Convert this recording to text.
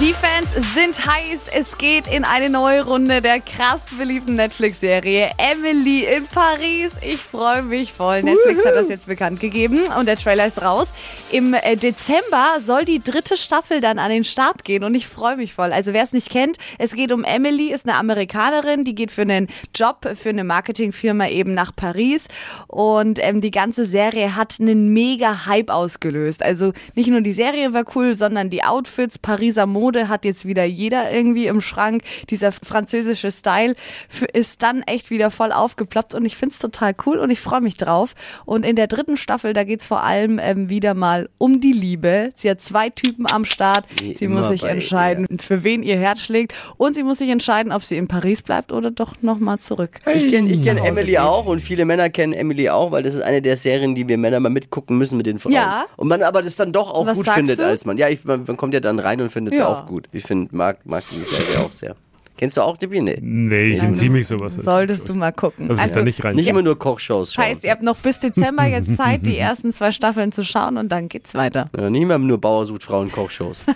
Die Fans sind heiß. Es geht in eine neue Runde der krass beliebten Netflix-Serie Emily in Paris. Ich freue mich voll. Netflix hat das jetzt bekannt gegeben und der Trailer ist raus. Im äh, Dezember soll die dritte Staffel dann an den Start gehen und ich freue mich voll. Also wer es nicht kennt, es geht um Emily, ist eine Amerikanerin, die geht für einen Job für eine Marketingfirma eben nach Paris und ähm, die ganze Serie hat einen mega Hype ausgelöst. Also nicht nur die Serie war cool, sondern die Outfits, Pariser Mode Mode hat jetzt wieder jeder irgendwie im Schrank. Dieser französische Style ist dann echt wieder voll aufgeploppt und ich finde es total cool und ich freue mich drauf. Und in der dritten Staffel, da geht es vor allem ähm, wieder mal um die Liebe. Sie hat zwei Typen am Start. Wie sie muss sich entscheiden, für wen ihr Herz schlägt und sie muss sich entscheiden, ob sie in Paris bleibt oder doch nochmal zurück. Ich kenne ich kenn Emily geht. auch und viele Männer kennen Emily auch, weil das ist eine der Serien, die wir Männer mal mitgucken müssen mit den Frauen. Ja. Und man aber das dann doch auch Was gut findet du? als Mann. Ja, ich, man, man kommt ja dann rein und findet es Ja. auch gut. Ich finde, mag, mag die Serie auch sehr. Kennst du auch, Debbie? Nee. Nee, ich entziehe mich sowas. Solltest du mal gucken. Also, da nicht rein. Nicht immer nur Kochshows Das schauen. heißt, ihr habt noch bis Dezember jetzt Zeit, die ersten zwei Staffeln zu schauen und dann geht's weiter. Ja, nicht immer nur Bauer sucht Frauen Kochshows.